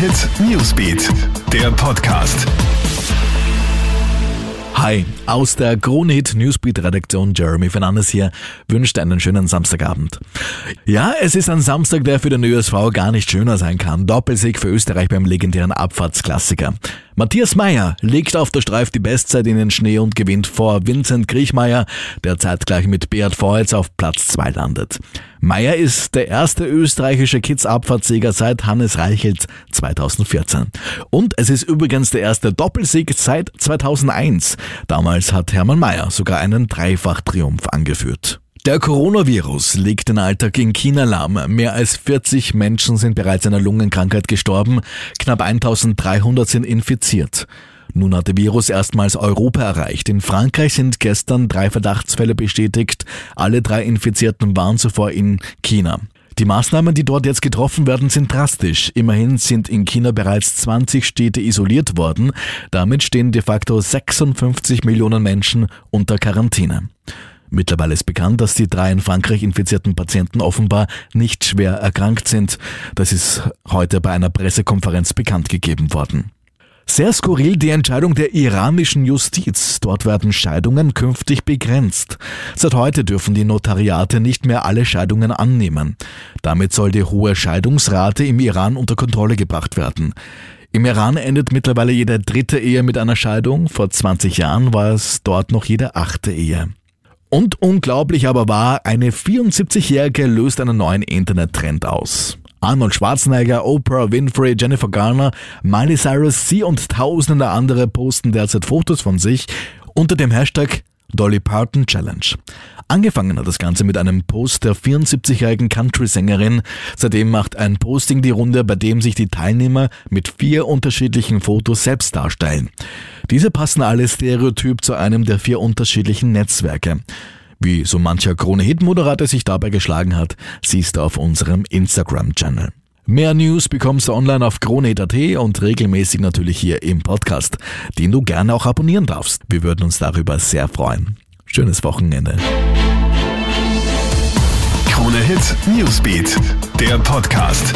Hit Newsbeat, der Podcast. Hi, aus der Krone Hit Newsbeat Redaktion Jeremy Fernandes hier wünscht einen schönen Samstagabend. Ja, es ist ein Samstag, der für den ÖSV gar nicht schöner sein kann. Doppelsieg für Österreich beim legendären Abfahrtsklassiker. Matthias Meyer legt auf der Streif die Bestzeit in den Schnee und gewinnt vor Vincent Griechmeier, der zeitgleich mit Beat Voits auf Platz 2 landet. Meyer ist der erste österreichische Kids-Abfahrtssieger seit Hannes Reichelt 2014. Und es ist übrigens der erste Doppelsieg seit 2001. Damals hat Hermann Meyer sogar einen Dreifach-Triumph angeführt. Der Coronavirus legt den Alltag in China lahm. Mehr als 40 Menschen sind bereits einer Lungenkrankheit gestorben, knapp 1300 sind infiziert. Nun hat der Virus erstmals Europa erreicht. In Frankreich sind gestern drei Verdachtsfälle bestätigt. Alle drei Infizierten waren zuvor in China. Die Maßnahmen, die dort jetzt getroffen werden, sind drastisch. Immerhin sind in China bereits 20 Städte isoliert worden. Damit stehen de facto 56 Millionen Menschen unter Quarantäne. Mittlerweile ist bekannt, dass die drei in Frankreich infizierten Patienten offenbar nicht schwer erkrankt sind. Das ist heute bei einer Pressekonferenz bekannt gegeben worden. Sehr skurril die Entscheidung der iranischen Justiz. Dort werden Scheidungen künftig begrenzt. Seit heute dürfen die Notariate nicht mehr alle Scheidungen annehmen. Damit soll die hohe Scheidungsrate im Iran unter Kontrolle gebracht werden. Im Iran endet mittlerweile jede dritte Ehe mit einer Scheidung. Vor 20 Jahren war es dort noch jede achte Ehe. Und unglaublich aber war, eine 74-Jährige löst einen neuen Internettrend aus. Arnold Schwarzenegger, Oprah Winfrey, Jennifer Garner, Miley Cyrus, sie und tausende andere posten derzeit Fotos von sich unter dem Hashtag Dolly Parton Challenge. Angefangen hat das Ganze mit einem Post der 74-jährigen Country-Sängerin. Seitdem macht ein Posting die Runde, bei dem sich die Teilnehmer mit vier unterschiedlichen Fotos selbst darstellen. Diese passen alle stereotyp zu einem der vier unterschiedlichen Netzwerke. Wie so mancher Krone-Hit-Moderator sich dabei geschlagen hat, siehst du auf unserem Instagram-Channel. Mehr News bekommst du online auf Krone.at und regelmäßig natürlich hier im Podcast, den du gerne auch abonnieren darfst. Wir würden uns darüber sehr freuen. Schönes Wochenende. Krone Hit Newsbeat, der Podcast.